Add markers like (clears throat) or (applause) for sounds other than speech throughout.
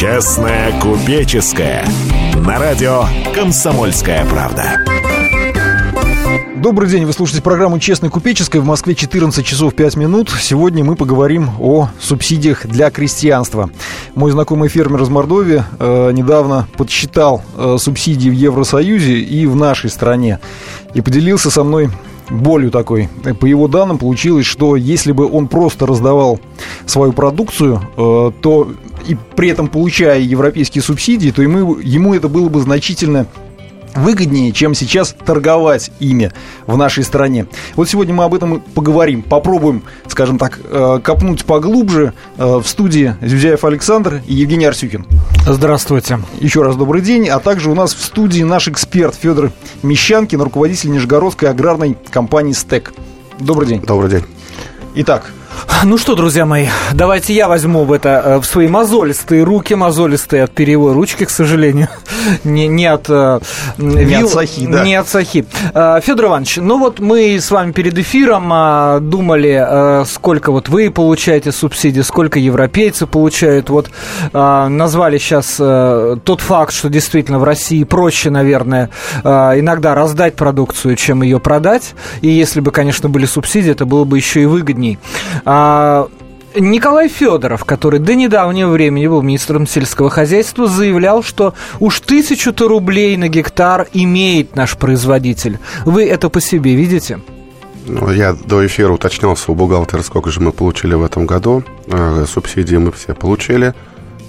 Честная купеческая. На радио «Комсомольская правда». Добрый день, вы слушаете программу «Честная купеческая». В Москве 14 часов 5 минут. Сегодня мы поговорим о субсидиях для крестьянства. Мой знакомый фермер из Мордовии э, недавно подсчитал э, субсидии в Евросоюзе и в нашей стране. И поделился со мной болью такой. По его данным получилось, что если бы он просто раздавал свою продукцию, э, то и при этом получая европейские субсидии, то ему, ему это было бы значительно выгоднее, чем сейчас торговать ими в нашей стране. Вот сегодня мы об этом и поговорим. Попробуем, скажем так, э, копнуть поглубже. Э, в студии Зюзяев Александр и Евгений Арсюкин. Здравствуйте. Еще раз добрый день. А также у нас в студии наш эксперт Федор Мещанкин, руководитель Нижегородской аграрной компании «Стек». Добрый день. Добрый день. Итак, ну что, друзья мои, давайте я возьму в это э, в свои мозолистые руки, мозолистые от перьевой ручки, к сожалению, (laughs) не, не от э, не вил, от сахи, да. Не от сахи. Э, Федор Иванович, ну вот мы с вами перед эфиром э, думали, сколько вот вы получаете субсидий, сколько европейцы получают. Вот э, назвали сейчас тот факт, что действительно в России проще, наверное, иногда раздать продукцию, чем ее продать. И если бы, конечно, были субсидии, это было бы еще и выгодней. А, Николай Федоров, который до недавнего времени был министром сельского хозяйства, заявлял, что уж тысячу-то рублей на гектар имеет наш производитель. Вы это по себе видите? Ну, я до эфира уточнялся у бухгалтера, сколько же мы получили в этом году. Э, субсидии мы все получили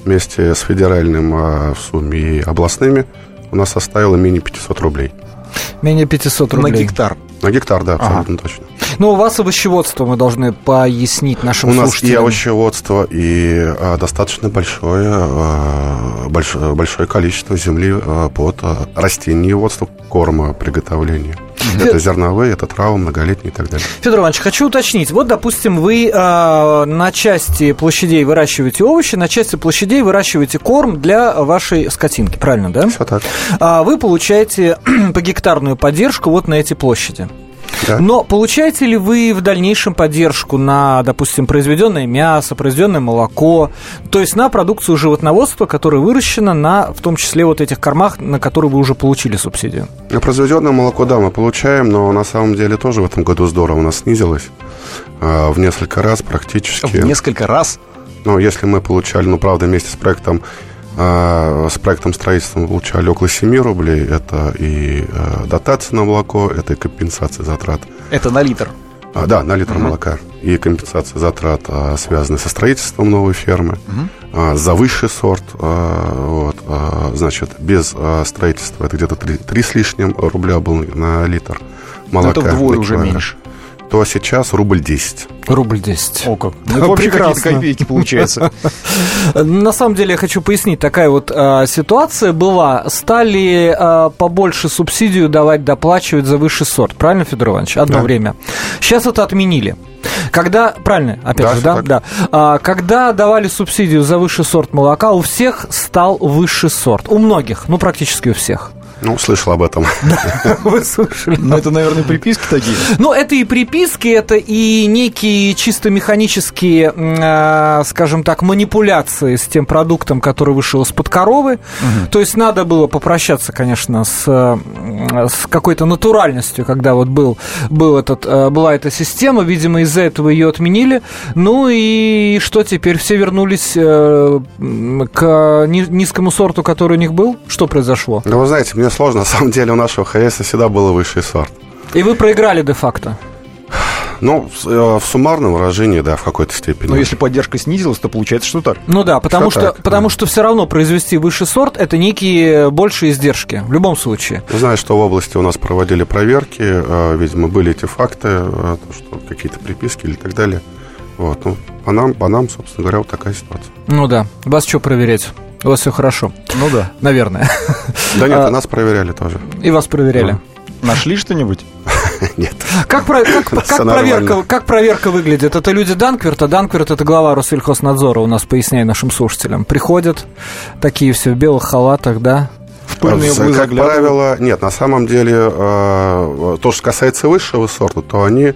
вместе с федеральным э, в сумме и областными. У нас составило менее 500 рублей. Менее 500 рублей. На гектар. На гектар, да, абсолютно ага. точно. Ну, у вас овощеводство мы должны пояснить нашим у слушателям. У нас и овощеводство, и а, достаточно большое, а, большое, большое количество земли а, под растениеводство, корма, приготовления. Фед... Это зерновые, это травы многолетние и так далее. Федор Иванович, хочу уточнить. Вот, допустим, вы э, на части площадей выращиваете овощи, на части площадей выращиваете корм для вашей скотинки, правильно, да? Все так. А вы получаете (clears throat) по гектарную поддержку вот на эти площади. Да. Но получаете ли вы в дальнейшем поддержку на, допустим, произведенное мясо, произведенное молоко, то есть на продукцию животноводства, которая выращена на, в том числе, вот этих кормах, на которые вы уже получили субсидию? На произведенное молоко, да, мы получаем, но на самом деле тоже в этом году здорово у нас снизилось в несколько раз практически. В несколько раз? Ну, если мы получали, ну, правда, вместе с проектом а, с проектом строительства мы получали около 7 рублей. Это и а, дотация на молоко, это и компенсация затрат. Это на литр? А, да, на литр uh-huh. молока. И компенсация затрат, а, связанные со строительством новой фермы. А, за высший сорт. А, вот, а, значит, без а, строительства это где-то 3, 3 с лишним рубля был на литр молока. Но это вдвое уже меньше то сейчас рубль 10. Рубль 10. О, как. Ну, это вообще какие-то копейки получается. (laughs) На самом деле, я хочу пояснить, такая вот а, ситуация была. Стали а, побольше субсидию давать, доплачивать за высший сорт. Правильно, Федор Иванович? Одно да. время. Сейчас это отменили. Когда, правильно, опять да, же, да, да. А, когда давали субсидию за высший сорт молока, у всех стал высший сорт. У многих, ну, практически у всех. Ну, слышал об этом. (laughs) Вы слышали. Но это, наверное, приписки такие. Ну, это и приписки, это и некие чисто механические, а, скажем так, манипуляции с тем продуктом, который вышел из-под коровы. То есть надо было попрощаться, конечно, с, с какой-то натуральностью, когда вот был, был этот, а, была эта система. Видимо, из-за этого ее отменили. Ну и что теперь? Все вернулись э, к низкому сорту, который у них был? Что произошло? Да вы знаете, мне сложно. На самом деле у нашего ХС всегда был высший сорт. И вы проиграли де-факто? Ну, в, э, в суммарном выражении, да, в какой-то степени. Но если поддержка снизилась, то получается, что так. Ну да, потому что, что потому да. что все равно произвести высший сорт это некие большие издержки в любом случае. Знаю, что в области у нас проводили проверки, э, видимо, были эти факты, э, что какие-то приписки или так далее. Вот, ну, по нам, по нам, собственно говоря, вот такая ситуация. Ну да. Вас что проверять? У вас все хорошо. Ну да. Наверное. Да нет, а, нас проверяли тоже. И вас проверяли. Ну. Нашли что-нибудь? (laughs) Нет. Как, про, как, как, проверка, как проверка выглядит? Это люди Данкверта. Данкверт – это глава Россельхознадзора, у нас поясняй нашим слушателям. Приходят такие все в белых халатах, да? В пыльные углы Как правило, нет, на самом деле, э, то, что касается высшего сорта, то они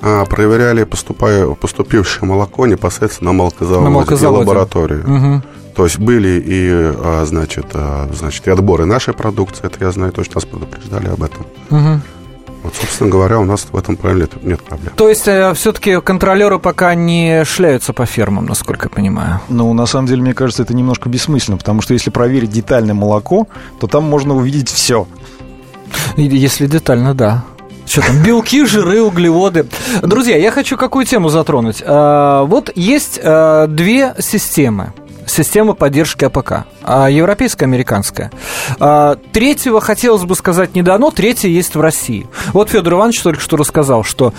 э, проверяли поступая, поступившее молоко непосредственно на молокозаводе, на молокозаводе. лабораторию. Угу. То есть были и, а, значит, а, значит, и отборы нашей продукции, это я знаю, точно нас предупреждали об этом. Угу. Вот, собственно говоря, у нас в этом плане нет, проблем. То есть, э, все-таки контролеры пока не шляются по фермам, насколько я понимаю. Ну, на самом деле, мне кажется, это немножко бессмысленно, потому что если проверить детально молоко, то там можно увидеть все. Если детально, да. Что там, белки, (laughs) жиры, углеводы. Друзья, я хочу какую тему затронуть. А, вот есть две системы система поддержки АПК. А, европейская, американская. Третьего хотелось бы сказать не дано, третье есть в России. Вот Федор Иванович только что рассказал, что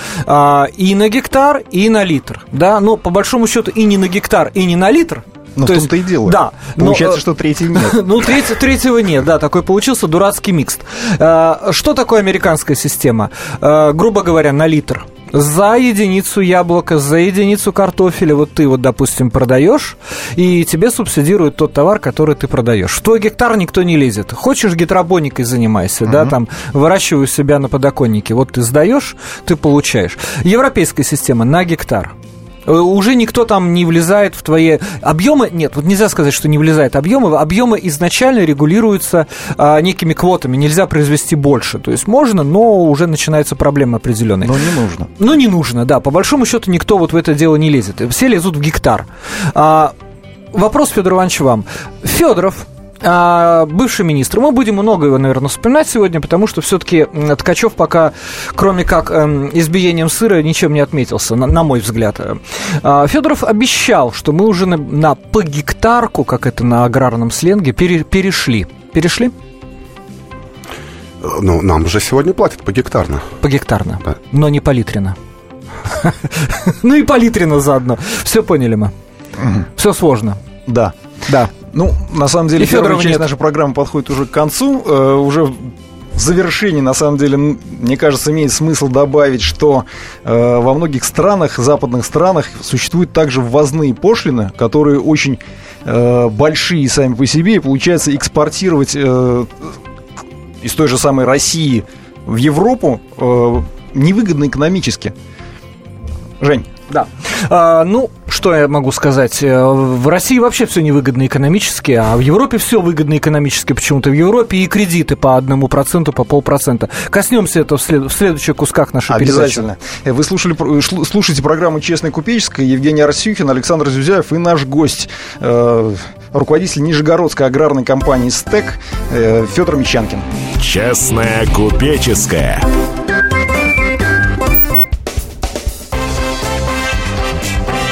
и на гектар, и на литр. Да, но по большому счету и не на гектар, и не на литр – ну, в том-то и дело. Да. Получается, но, что третьего нет. (laughs) Ну, треть, третьего нет, да, такой получился дурацкий микс. А, что такое американская система? А, грубо говоря, на литр за единицу яблока, за единицу картофеля, вот ты вот, допустим, продаешь, и тебе субсидируют тот товар, который ты продаешь. В твой гектар никто не лезет. Хочешь гидробоникой занимайся, uh-huh. да, там выращиваю себя на подоконнике. Вот ты сдаешь, ты получаешь. Европейская система на гектар. Э, уже никто там не влезает в твои объемы. Нет, вот нельзя сказать, что не влезает объемы. Объемы изначально регулируются а, некими квотами. Нельзя произвести больше. То есть можно, но уже начинается проблема определенная. Но не нужно. Но не нужно, да. По большому счету никто вот в это дело не лезет. Все лезут в гектар. А, вопрос, Федор Иванович, вам. Федоров бывший министр. Мы будем много его, наверное, вспоминать сегодня, потому что все-таки Ткачев пока, кроме как э, избиением сыра, ничем не отметился, на, на мой взгляд. А, Федоров обещал, что мы уже на, на по гектарку, как это на аграрном сленге, пере, перешли. Перешли? Ну, нам же сегодня платят по гектарно. По гектарно, да. но не по литрено. (laughs) Ну и по литрено заодно. Все поняли мы. Все сложно. Да. Да. Ну, на самом деле, и первая часть нет. нашей программы подходит уже к концу. Э, уже в завершении, на самом деле, мне кажется, имеет смысл добавить, что э, во многих странах, западных странах, существуют также ввозные пошлины, которые очень э, большие сами по себе, и получается экспортировать э, из той же самой России в Европу э, невыгодно экономически. Жень. Да. А, ну, что я могу сказать? Э, в России вообще все невыгодно экономически, а в Европе все выгодно экономически почему-то. В Европе и кредиты по одному проценту, по полпроцента. Коснемся этого в, след... в следующих кусках нашей Обязательно. передачи. Э, вы слушали, слушаете программу «Честная купеческая». Евгений Арсюхин, Александр Зюзяев и наш гость, э, руководитель Нижегородской аграрной компании «СТЭК» э, Федор Мещанкин. «Честная купеческая».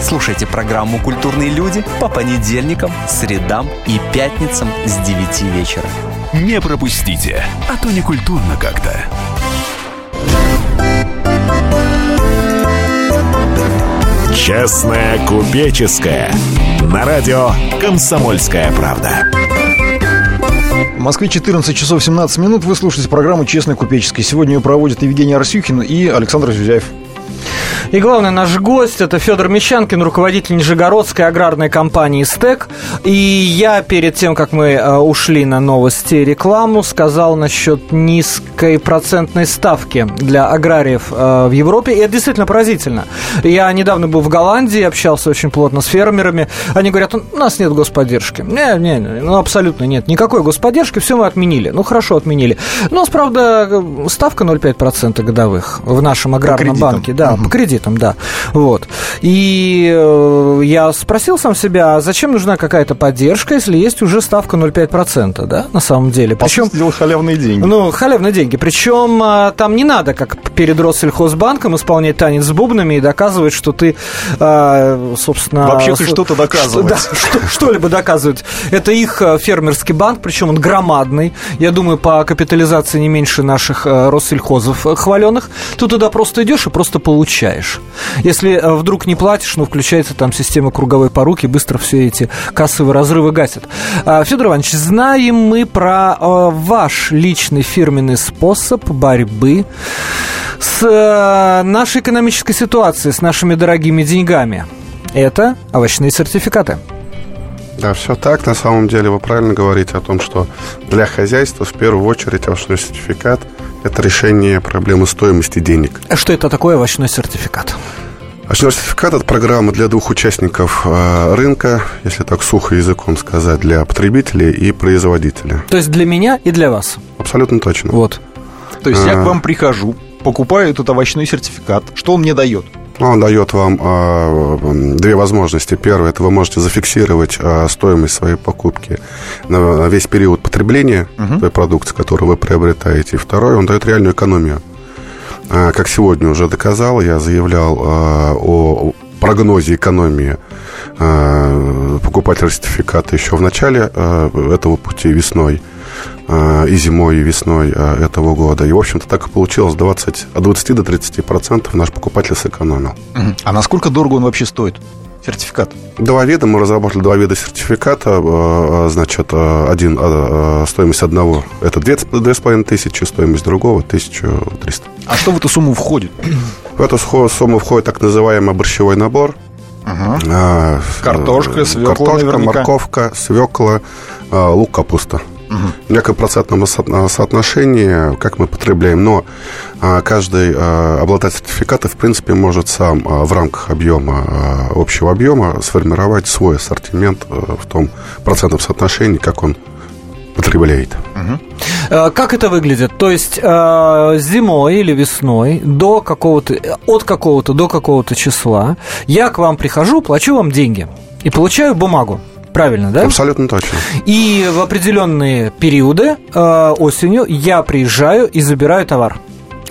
Слушайте программу «Культурные люди» по понедельникам, средам и пятницам с 9 вечера. Не пропустите, а то не культурно как-то. Честная купеческая. На радио «Комсомольская правда». В Москве 14 часов 17 минут. Вы слушаете программу «Честная купеческая». Сегодня ее проводят Евгений Арсюхин и Александр Зюзяев. И главный наш гость это Федор Мещанкин, руководитель Нижегородской аграрной компании «Стек». И я перед тем, как мы э, ушли на новости и рекламу, сказал насчет низкой процентной ставки для аграриев э, в Европе. И это действительно поразительно. Я недавно был в Голландии, общался очень плотно с фермерами. Они говорят, у нас нет господдержки. Не, не, ну абсолютно нет. Никакой господдержки, все мы отменили. Ну хорошо, отменили. Но, у нас, правда, ставка 0,5% годовых в нашем аграрном банке. Да, угу. по кредитам да. Вот. И э, я спросил сам себя, а зачем нужна какая-то поддержка, если есть уже ставка 0,5%, да, на самом деле. Причем делать халявные деньги. Ну, халявные деньги. Причем э, там не надо, как перед Россельхозбанком, исполнять танец с бубнами и доказывать, что ты, э, собственно... Вообще ты что-то доказывать. Что, да, что-либо доказывать. Это их фермерский банк, причем он громадный. Я думаю, по капитализации не меньше наших Россельхозов хваленых. Ты туда просто идешь и просто получаешь получаешь. Если э, вдруг не платишь, ну, включается там система круговой поруки, быстро все эти кассовые разрывы гасят. А, Федор Иванович, знаем мы про э, ваш личный фирменный способ борьбы с э, нашей экономической ситуацией, с нашими дорогими деньгами. Это овощные сертификаты. Да, все так. На самом деле вы правильно говорите о том, что для хозяйства в первую очередь овощной сертификат – это решение проблемы стоимости денег. А Что это такое овощной сертификат? Овощной сертификат – это программа для двух участников э, рынка, если так сухо языком сказать, для потребителей и производителя. То есть для меня и для вас. Абсолютно точно. Вот. То есть я к А. вам прихожу, покупаю этот овощной сертификат. Что он мне дает? Он дает вам м, две возможности. Первое, это вы можете зафиксировать э, стоимость своей покупки на весь период потребления той продукции, которую вы приобретаете. И второе, он дает реальную экономию. А, как сегодня уже доказал, я заявлял о прогнозе экономии покупателя сертификата еще в начале этого пути весной и зимой, и весной э, этого года. И, в общем-то, так и получилось. 20, от 20 до 30 процентов наш покупатель сэкономил. А насколько дорого он вообще стоит? Сертификат. Два вида, мы разработали два вида сертификата. э, э, Значит, э, один, э, э, стоимость одного – это две две с половиной тысячи, стоимость другого – 1300. А что в эту сумму входит? В эту сумму входит так называемый борщевой набор. А, Картошка, э, свекла Картошка, наверняка. морковка, свекла, э, лук, капуста. В неком процентном со- соотношении, как мы потребляем, но а, каждый а, обладатель сертификата, в принципе, может сам в рамках объема, общего объема сформировать свой ассортимент в том процентном соотношении, как он потребляет. Э, Как это выглядит? То есть э, зимой или весной до какого-то, э, от какого-то до какого-то числа я к вам прихожу, плачу вам деньги и получаю бумагу. Правильно, да? Абсолютно точно. И в определенные периоды э, осенью я приезжаю и забираю товар.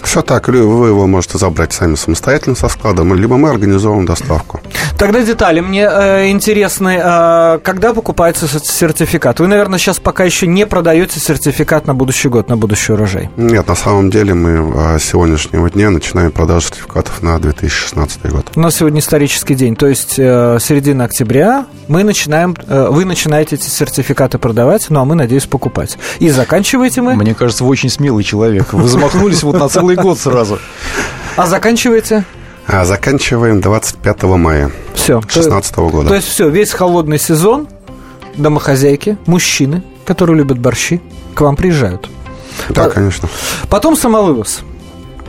Все так, или вы его можете забрать сами самостоятельно со складом, либо мы организовываем доставку. Тогда детали мне э, интересны. Э, когда покупается сертификат? Вы, наверное, сейчас пока еще не продаете сертификат на будущий год, на будущий урожай. Нет, на самом деле мы а, с сегодняшнего дня начинаем продажу сертификатов на 2016 год. У нас сегодня исторический день, то есть э, середина октября мы начинаем, э, вы начинаете эти сертификаты продавать, ну а мы, надеюсь, покупать. И заканчиваете мы, Мне кажется, вы очень смелый человек. Вы замахнулись вот на целый год сразу. а заканчиваете А заканчиваем 25 мая все. 2016 года. То есть все, весь холодный сезон домохозяйки, мужчины, которые любят борщи, к вам приезжают. да, конечно. Потом самовывоз.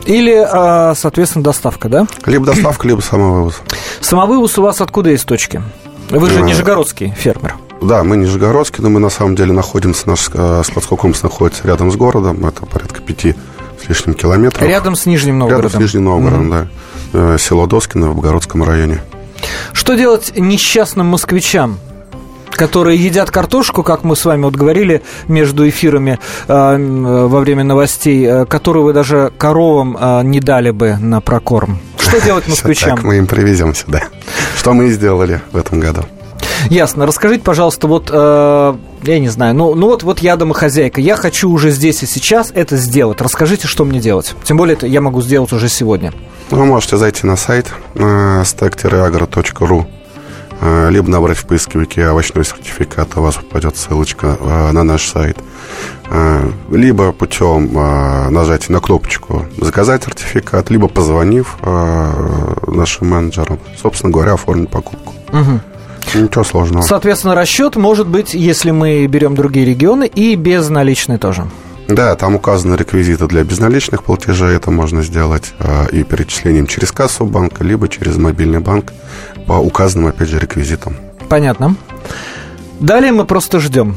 Или, э, соответственно, доставка, да? Либо доставка, либо самовывоз. Самовывоз у вас откуда из точки? Вы же А. нижегородский фермер. Да, мы Нижегородский, но мы на самом деле находимся, наш э, складской комплекс находится рядом с городом, это порядка пяти с лишним километров. Рядом с Нижним Рядом Новгородом. с Нижним Новгородом, да. Э, Село Доскино в Богородском районе. Что делать несчастным москвичам, которые едят картошку, как мы с вами вот говорили между эфирами э, м, во время новостей, э, которую вы даже коровам э, не дали бы на прокорм? Что делать (laughs) москвичам? Так, мы им привезем сюда. Что мы и сделали в этом году. Ясно. Расскажите, пожалуйста, вот э, я не знаю, ну, ну вот, вот я домохозяйка, я хочу уже здесь и сейчас это сделать. Расскажите, что мне делать. Тем более это я могу сделать уже сегодня. Вы можете зайти на сайт э, stack-agro.ru э, либо набрать в поисковике овощной сертификат, у вас попадет ссылочка э, на наш сайт. Э, Либо путем нажатия на кнопочку «Заказать сертификат», либо позвонив нашим менеджерам, собственно говоря, оформить покупку. Мгм. Ничего сложного. Соответственно, расчет может быть, если мы берем другие регионы, и безналичный тоже. Да, там указаны реквизиты для безналичных платежей. Это можно сделать э, и перечислением через кассу банка, либо через мобильный банк по указанным, опять же, реквизитам. Понятно. Далее мы просто ждем.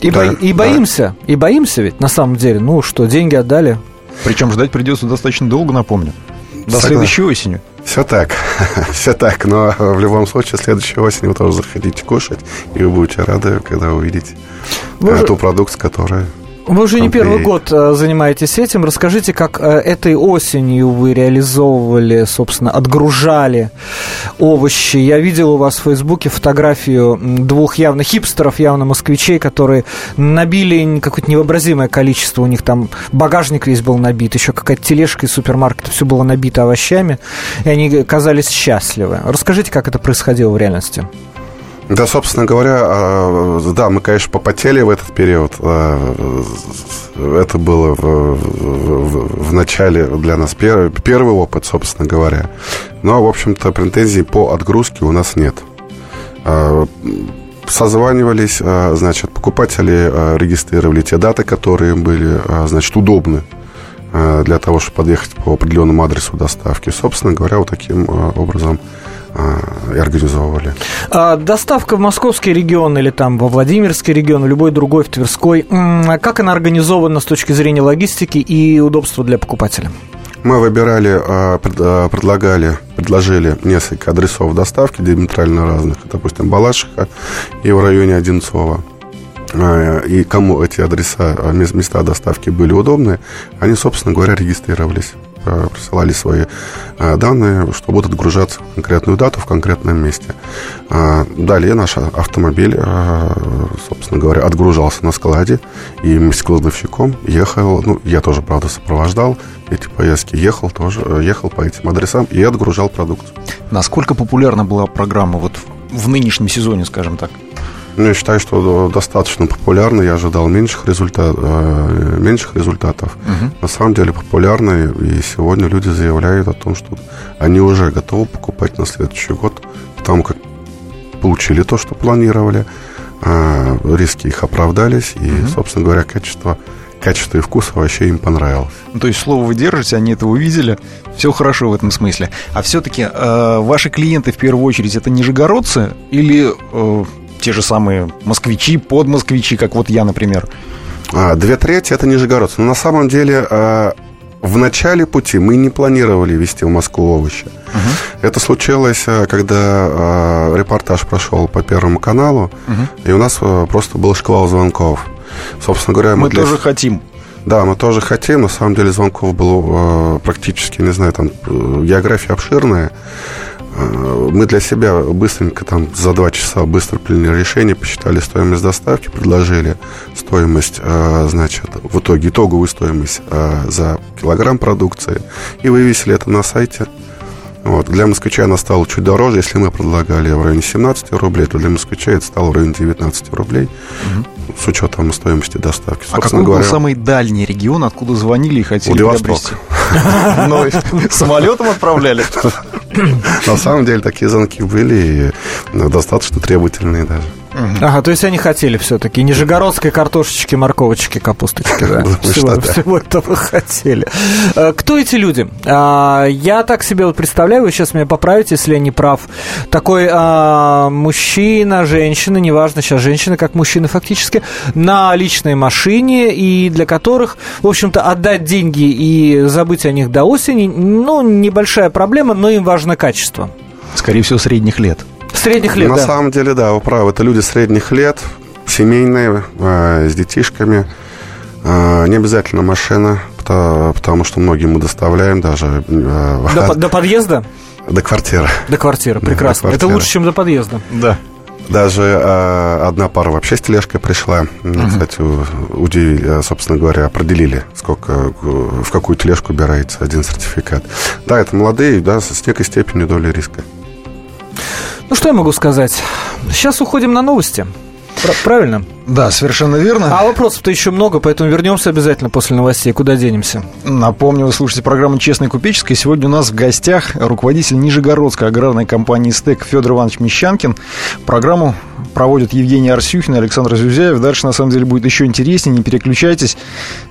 И, Да, бо- и да. боимся, и боимся ведь, на самом деле. Ну что, деньги отдали. Причем ждать придется достаточно долго, напомню. До Согласен. следующей осенью. Все так, (laughs) все так, но в любом случае следующей осенью вы тоже заходите кушать, и вы будете рады, когда увидите Вы э, ту продукцию, которая Вы уже не первый год э, занимаетесь этим. Расскажите, как э, этой осенью вы реализовывали, собственно, отгружали овощи. Я видел у вас в Фейсбуке фотографию двух явно хипстеров, явно москвичей, которые набили какое-то невообразимое количество. У них там багажник весь был набит, еще какая-то тележка из супермаркета, все было набито овощами, и они казались счастливы. Расскажите, как это происходило в реальности. Да, собственно говоря, э, да, мы, конечно, попотели в этот период. Э, Это было в, в- в начале для нас первый, первый опыт, собственно говоря. Но, в общем-то, претензий по отгрузке у нас нет. Созванивались, значит, покупатели регистрировали те даты, которые были, значит, удобны для того, чтобы подъехать по определенному адресу доставки. Собственно говоря, вот таким образом и организовывали. А, Доставка в московский регион или там во Владимирский регион, любой другой, в Тверской, а как она организована с точки зрения логистики и удобства для покупателя? Мы выбирали, э, пред- э, предлагали, предложили несколько адресов доставки диаметрально разных. Допустим, Балашиха и в районе Одинцова. Э, И кому эти адреса, э, мес- места доставки были удобны, они, собственно говоря, регистрировались э, присылали свои э, данные, что будут отгружаться в конкретную дату в конкретном месте. А, Далее наш автомобиль, э, собственно говоря, отгружался на складе, и вместе с кладовщиком ехал, ну, я тоже, правда, сопровождал эти поездки, ехал тоже, э, ехал по этим адресам и отгружал продукцию. Насколько популярна была программа вот в нынешнем сезоне, скажем так? Ну, я считаю, что достаточно популярно. Я ожидал меньших, результат, э, меньших результатов. На самом деле популярно. И сегодня люди заявляют о том, что они уже готовы покупать на следующий год, потому как получили то, что планировали. а, риски их оправдались. И, собственно говоря, качество, качество и вкус вообще им понравилось. Ну, То есть слово вы держите, они это увидели, все хорошо в этом смысле. А все-таки ваши клиенты в первую очередь это нижегородцы или э, те же самые москвичи, подмосквичи, как вот я, например? А, Две трети это нижегородцы. Но на самом деле а, в начале пути мы не планировали везти в Москву овощи. Это случилось, а, когда репортаж прошел по Первому каналу, и у нас просто был шквал звонков. Собственно говоря, Мы для- тоже хотим. Да, мы тоже хотим. На самом деле звонков было практически, не знаю, там э, география обширная. Мы для себя быстренько там за два часа быстро приняли решение, посчитали стоимость доставки, предложили стоимость, э, значит, в итоге итоговую стоимость э, за килограмм продукции и вывесили это на сайте. Вот. Для москвича она стала чуть дороже. Если мы предлагали в районе 17 рублей, то для москвича это стало в районе 19 рублей с учетом стоимости доставки. А какой был самый дальний регион, откуда звонили и хотели Владивосток. приобрести? (laughs) Ну, самолетом отправляли? На самом деле такие звонки были достаточно требовательные даже. Ага, то есть они хотели все-таки нижегородской картошечки, морковочки, капусточки, да? (laughs) Всего, всего этого хотели. Э, Кто эти люди? А, Я так себе вот представляю, вы сейчас меня поправите, если я не прав. Такой а, мужчина, женщина, неважно, сейчас женщина как мужчина фактически, на личной машине, и для которых, в общем-то, отдать деньги и забыть о них до осени, ну, небольшая проблема, но им важно качество. Скорее всего, средних лет. Средних лет, На да. самом деле, да, вы правы. Это люди средних лет, семейные, э, с детишками. Э, не обязательно машина, потому, потому что многие мы доставляем даже э, До, по- до подъезда? до квартиры. До квартиры, Да, прекрасно. до Это квартиры. лучше, чем до подъезда. Да. Даже э, одна пара вообще с тележкой пришла. Меня, Кстати, удивили, собственно говоря, определили, сколько, в какую тележку убирается один сертификат. Да, это молодые, да, с некой степенью доли риска. Ну, что я могу сказать? Сейчас уходим на новости. Пр- Правильно? Да, совершенно верно. А вопросов-то еще много, поэтому вернемся обязательно после новостей. Куда денемся? Напомню, вы слушаете программу «Честная купеческая». Сегодня у нас в гостях руководитель Нижегородской аграрной компании «Стек» Федор Иванович Мещанкин. Программу проводят Евгений Арсюхин и Александр Зюзяев. Дальше, на самом деле, будет еще интереснее. Не переключайтесь.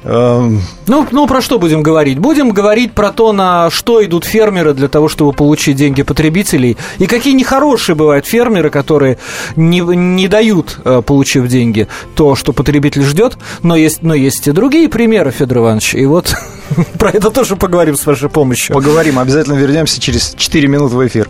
Эм, Ну, ну, про что будем говорить? Будем говорить про то, на что идут фермеры для того, чтобы получить деньги потребителей, и какие нехорошие бывают фермеры, которые не, не дают, э, получив деньги, то, что потребитель ждет, но есть, но есть и другие примеры, Федор Иванович, и вот (laughs) про это тоже поговорим с вашей помощью. Поговорим. Обязательно вернемся через 4 минуты в эфир.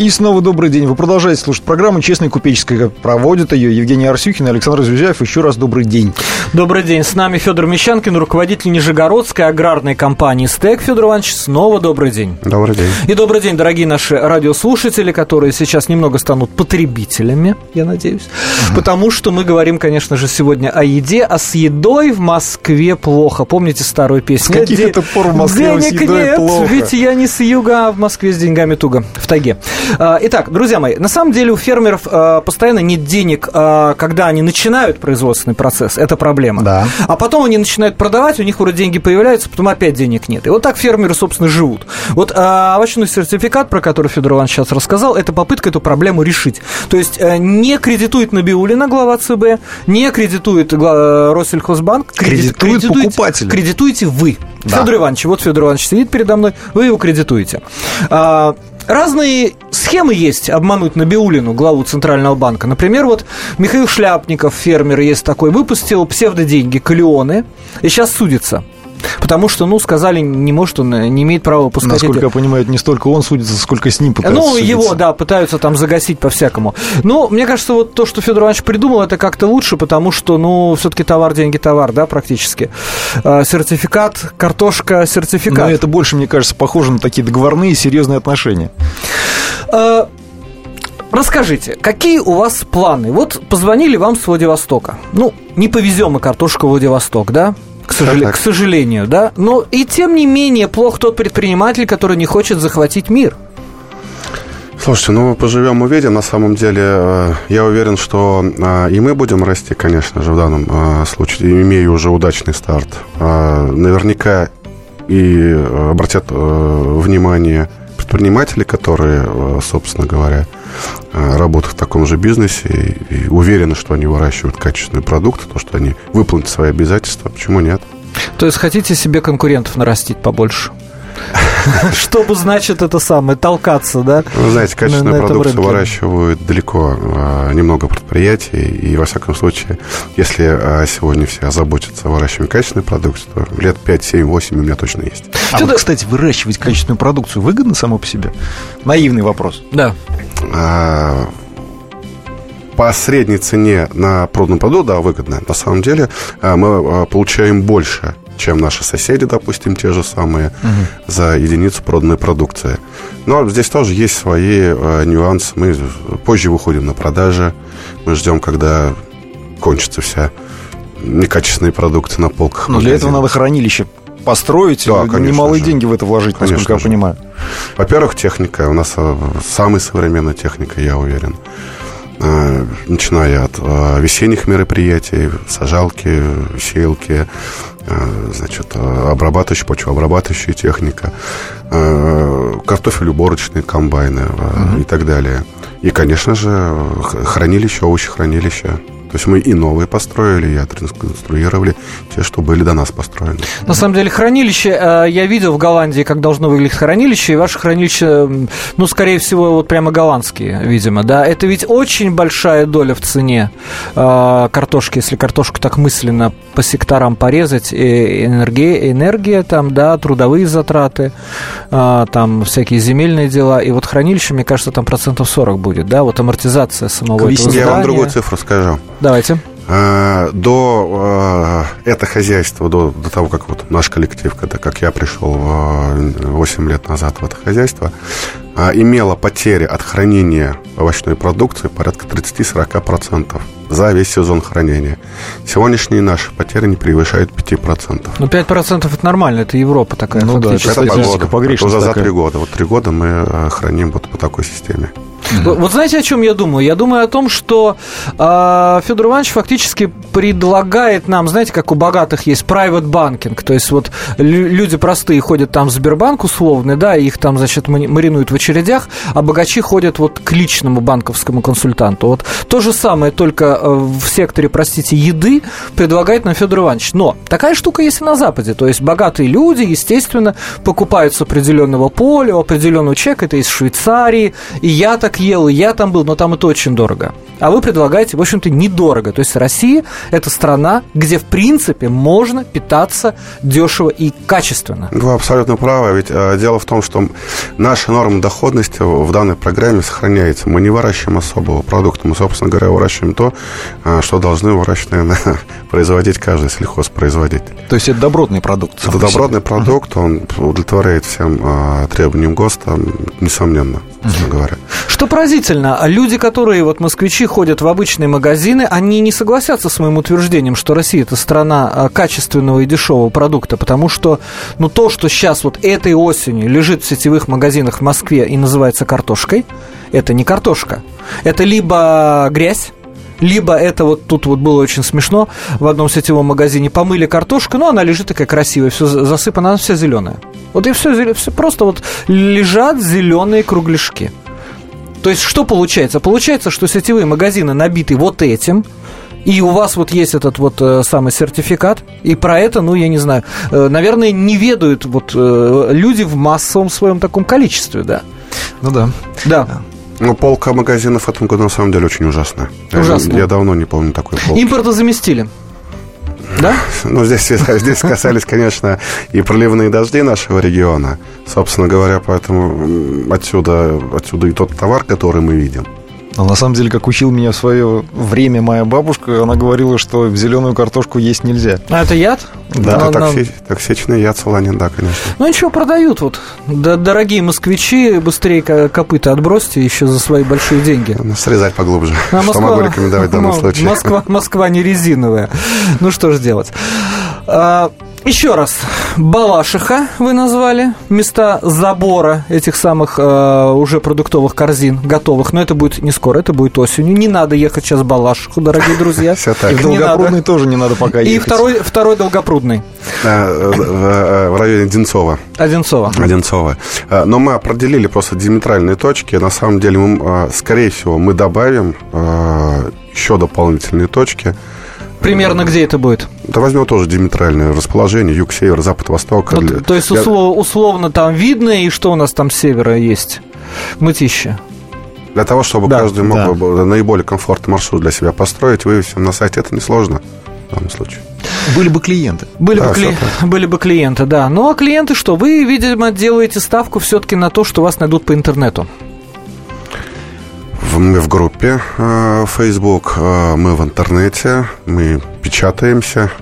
И снова добрый день. Вы продолжаете слушать программу «Честная купеческая». Проводят ее Евгений Арсюхин и Александр Зюзяев. Еще раз добрый день. Добрый день. С нами Федор Мещанкин, руководитель Нижегородской аграрной компании «Стек». Федор Иванович, снова добрый день. Добрый день. И добрый день, дорогие наши радиослушатели, которые сейчас немного станут потребителями, я надеюсь. Потому что мы говорим, конечно же, сегодня о еде, а с едой в Москве плохо. Помните старую песню? С каких это пор в Москве с Денег едой нет, плохо? ведь я не с юга, а в Москве с деньгами туго, в тайге. А, Итак, друзья мои, на самом деле у фермеров а, постоянно нет денег, а, когда они начинают производственный процесс, это проблема. Да. А потом они начинают продавать, у них вроде деньги появляются, потом опять денег нет. И вот так фермеры, собственно, живут. Вот овощной сертификат, про который Федор Иванович сейчас рассказал, это попытка эту проблему решить. То есть э, не кредитует Набиулина, глава ЦБ, не кредитует гла- Россельхозбанк. кредит- Кредитует покупателя. Кредитуете вы. Да. Федор Иванович, вот Федор Иванович сидит передо мной, вы его кредитуете. Разные схемы есть обмануть Набиулину, главу Центрального банка. Например, вот Михаил Шляпников, фермер есть такой, выпустил псевдоденьги, калионы, и сейчас судится. Потому что, ну, сказали, не может он, э, не имеет права выпускать Насколько эти- я понимаю, не столько он судится, сколько с ним пытаются ну, судиться. его, да, пытаются там загасить по-всякому. Но мне кажется, вот то, что Федор Иванович придумал, это как-то лучше, потому что, ну, все-таки товар, деньги, товар, да, практически. А, сертификат, картошка, сертификат. Но это больше, мне кажется, похоже на такие договорные серьезные отношения. Э, Расскажите, какие у вас планы? Вот позвонили вам с Владивостока. Ну, не повезем мы картошку в Владивосток, да? К, сожале- Так, к сожалению, да? Но и тем не менее плох тот предприниматель, который не хочет захватить мир. Слушайте, ну поживем увидим. На самом деле, э, я уверен, что э, и мы будем расти, конечно же, в данном э, случае, имея уже удачный старт. Наверняка и обратят внимание предприниматели, которые, э, собственно говоря, э, работают в таком же бизнесе и, и уверены, что они выращивают качественные продукты, то, что они выполнят свои обязательства. Почему нет? То есть хотите себе конкурентов нарастить побольше? (laughs) (laughs) Что бы значит это самое, толкаться, да? Вы знаете, на- качественную на этом продукцию рынке? выращивают далеко э, немного предприятий, и, во всяком случае, если э, сегодня все озаботятся выращиванием качественной продукции, то лет 5, 7, 8 у меня точно есть. А Федор- вот, кстати, выращивать качественную продукцию выгодно само по себе? Наивный вопрос. Да. А, По средней цене на проданный продукт, да, выгодно. На самом деле э, мы получаем больше, чем наши соседи, допустим, те же самые, за единицу проданной продукции. Но здесь тоже есть свои э, нюансы. Мы позже выходим на продажи. Мы ждем, когда кончится вся некачественная продукция на полках. Но для этого надо хранилище построить, Да, э, немалые же. деньги в это вложить, Конечно насколько я же. понимаю. Во-первых, техника. У нас э, самая современная техника, я уверен. Э, Начиная от э, весенних мероприятий, сажалки, сеялки, э, значит, обрабатывающая, почвообрабатывающая техника, картофелеуборочные комбайны э, и так далее. И, конечно же, хранилище, овощехранилище. То есть мы и новые построили, и отреконструировали те, что были до нас построены. На самом деле хранилище, э, я видел в Голландии, как должно выглядеть хранилище, и ваше хранилище, ну, скорее всего, вот прямо голландские, видимо, да. Это ведь очень большая доля в цене э, картошки, если картошку так мысленно по секторам порезать, и энергия, энергия там, да, трудовые затраты, э, там всякие земельные дела, и вот хранилище, мне кажется, там процентов 40 будет, да, вот амортизация самого К этого весне. Я вам здания. другую цифру скажу. Давайте. А, До э, это хозяйство, до, до того, как вот наш коллектив, когда как я пришел э, 8 лет назад в это хозяйство, а, имело потери от хранения овощной продукции порядка 30-40% за весь сезон хранения. Сегодняшние наши потери не превышают 5%. Ну, 5% это нормально, это Европа такая Ну да, это Это погрешность Это уже за такая. три года. Вот три года мы э, храним вот по такой системе. Вот, вот знаете, о чем я думаю? Я думаю о том, что э, Федор Иванович фактически предлагает нам, знаете, как у богатых есть private банкинг, то есть вот лю- люди простые ходят там в Сбербанк условный, да, их там, значит, мари- маринуют в очередях, а богачи ходят вот к личному банковскому консультанту. Вот то же самое, только э, в секторе, простите, еды предлагает нам Федор Иванович. Но такая штука есть и на Западе, то есть богатые люди, естественно, покупают с определенного поля, определенного чека, это из Швейцарии, и я так ел, и я там был, но там это очень дорого. А вы предлагаете, в общем-то, недорого. То есть Россия – это страна, где, в принципе, можно питаться дешево и качественно. Вы абсолютно правы. Ведь э, дело в том, что наша норма доходности в данной программе сохраняется. Мы не выращиваем особого продукта. Мы, собственно говоря, выращиваем то, э, что должны выращивать, (laughs) наверное, производить каждый сельхозпроизводитель. То есть это добротный продукт. Это добротный продукт, он удовлетворяет всем э, требованиям ГОСТа, несомненно, собственно говоря. Что поразительно, люди, которые, вот москвичи, ходят в обычные магазины, они не согласятся с моим утверждением, что Россия это страна а, качественного и дешевого продукта, потому что, ну, то, что сейчас вот этой осенью лежит в сетевых магазинах в Москве и называется картошкой, это не картошка. Это либо грязь, либо это вот тут вот было очень смешно, в одном сетевом магазине помыли картошку, но она лежит такая красивая, все засыпана, она вся зеленая. Вот и все, все просто вот лежат зеленые кругляшки. То есть что получается? Получается, что сетевые магазины набиты вот этим, и у вас вот есть этот вот э, самый сертификат, и про это, ну, я не знаю, э, наверное, не ведают вот э, люди в массовом своем таком количестве, да. Ну да. Да. Ну, полка магазинов в этом году на самом деле очень ужасная. Я- Ужасная. Я, давно не помню такой полки. Импорта заместили. Да? Ну, здесь, здесь касались, конечно, и проливные дожди нашего региона. Собственно говоря, поэтому отсюда, отсюда и тот товар, который мы видим. Но на самом деле, как учил меня в свое время моя бабушка, она говорила, что зеленую картошку есть нельзя. А это яд? Да. Это она- токси- токсичный яд солонин, да, конечно. Ну ничего, продают вот. Да, дорогие москвичи, быстрее ко- копыта отбросьте еще за свои большие деньги. Ну, Срезать поглубже. А Что могу рекомендовать в данном случае. Москва, Москва не резиновая. Ну что ж делать. Еще раз. Балашиха вы назвали. Места забора этих самых а, уже продуктовых корзин готовых. Но это будет не скоро, это будет осенью. Не надо ехать сейчас в Балашиху, дорогие друзья. (laughs) Всё так. И в Долгопрудный тоже не надо пока И ехать. второй, второй долгопрудный. Э, в- в- районе Одинцова. Одинцова. Одинцова. Э, Но мы определили просто диаметральные точки. На самом деле, мы, э, скорее всего, мы добавим э, еще дополнительные точки. Примерно где это будет? Да возьмем тоже диаметральное расположение. Юг, север, запад, восток. Ну, Для- то есть для- услов- условно там видно, и что у нас там с севера есть? Мытища. Для того, чтобы Да, каждый мог да. бы наиболее комфортный маршрут для себя построить, вывесим на сайте, это несложно в данном случае. Были бы клиенты. Были, Да, бы, кли- были бы клиенты, да. Ну а клиенты что? Вы, видимо, делаете ставку все-таки на то, что вас найдут по интернету. В, в группе э, Facebook, э, мы в интернете, мы печатаемся.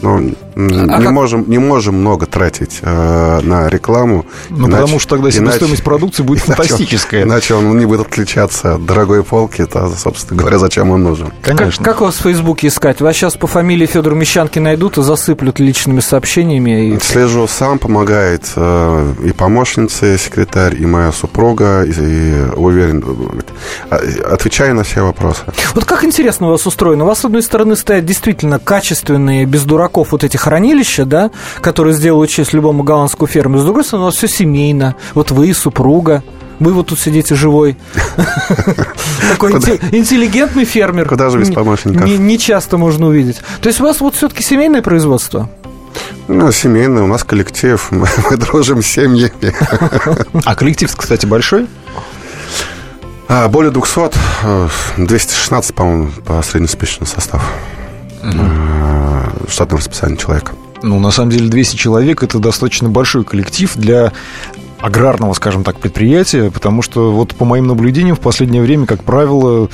Но А не, как- можем, не можем много тратить э, на рекламу. Ну, иначе- потому что тогда иначе- себестоимость (laughs) продукции будет иначе фантастическая. Иначе он не будет отличаться от дорогой полки, то, собственно говоря, зачем он нужен. Конечно. Как, как вас в Фейсбуке искать? Вас сейчас по фамилии Федор Мещанки найдут и засыплют личными сообщениями. И... Слежу сам, помогает э, и помощница, и секретарь, и моя супруга, и, и уверен, э, отвечаю на все вопросы. Вот как интересно у вас устроено. У вас, с одной стороны, стоят действительно качественные, без дураков вот эти хранилища, да, которые сделают честь любому голландскому фермеру. С другой стороны, у вас все семейно. Вот вы, супруга. Вы вот тут сидите живой. (laughs) Такой инте- интеллигентный фермер. Куда же без помощников? Не, часто можно увидеть. То есть у вас вот все-таки семейное производство? Ну, семейный, у нас коллектив, мы, мы дружим с семьями. (laughs) А коллектив, кстати, большой? А, более 200, э, 216, по-моему, по среднеспичный состав. Э, Штатное расписание человека. Ну, на самом деле, 200 человек – это достаточно большой коллектив для аграрного, скажем так, предприятия, потому что вот по моим наблюдениям в последнее время, как правило,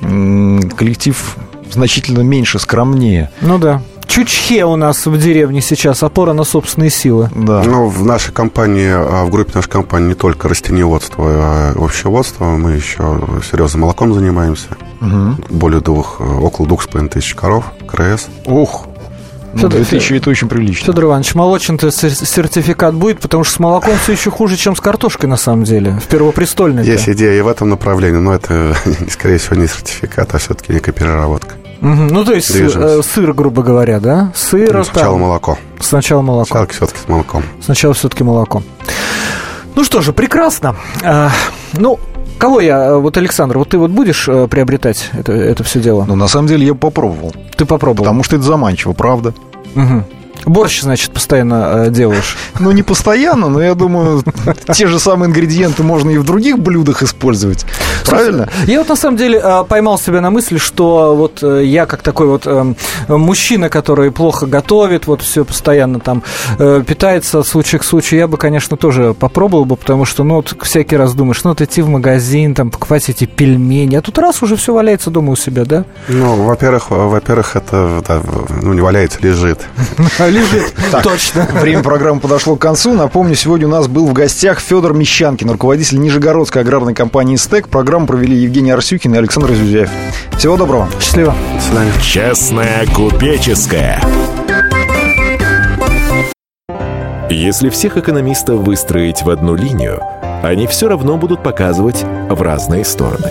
коллектив значительно меньше, скромнее. Ну да. Чучхе у нас в деревне сейчас, опора на собственные силы. Да. Ну, в нашей компании, а, в группе нашей компании не только растениеводство, а овощеводство, мы еще серьезно молоком занимаемся. Мгм. Более двух, э, около двух с половиной тысяч коров, КРС. Ох, Ну, 2000 это очень прилично. Федор Иванович, молочный сертификат будет, потому что с молоком все еще хуже, чем с картошкой, на самом деле, в первопрестольной. Есть идея и в этом направлении, но это, (laughs) скорее всего, не сертификат, а все-таки некая переработка. Угу. Ну, то есть сыр, сыр, грубо говоря, да? Сыр. Ну, сначала там... молоко. Сначала молоко. Сначала все-таки с молоком. Сначала все-таки молоко. Ну что же, прекрасно. А, ну, Кого я, вот Александр, вот ты вот будешь э, приобретать это, это все дело? Ну, на самом деле, я попробовал. Ты попробовал? Потому что это заманчиво, правда. Угу. Борщ, значит, постоянно э, делаешь? (laughs) Ну, не постоянно, но я думаю, те же самые ингредиенты можно и в других блюдах использовать. Правильно? Я вот на самом деле э, поймал себя на мысли, что вот э, я как такой вот э, мужчина, который плохо готовит, вот все постоянно там э, питается от случая к случаю, я бы, конечно, тоже попробовал бы, потому что, ну, вот всякий раз думаешь, ну, вот идти в магазин, там, покупать эти пельмени, а тут раз уже все валяется дома у себя, да? Ну, во-первых, во-первых, это, да, ну, не валяется, лежит. (laughs) лежит. (laughs) Точно. Время программы подошло к концу. Напомню, сегодня у нас был в гостях Федор Мещанкин, руководитель Нижегородской аграрной компании «Стек». Программу провели Евгений Арсюхин и Александр Зюзяев. Всего доброго. Счастливо. До свидания. Честная купеческая. Если всех экономистов выстроить в одну линию, они все равно будут показывать в разные стороны.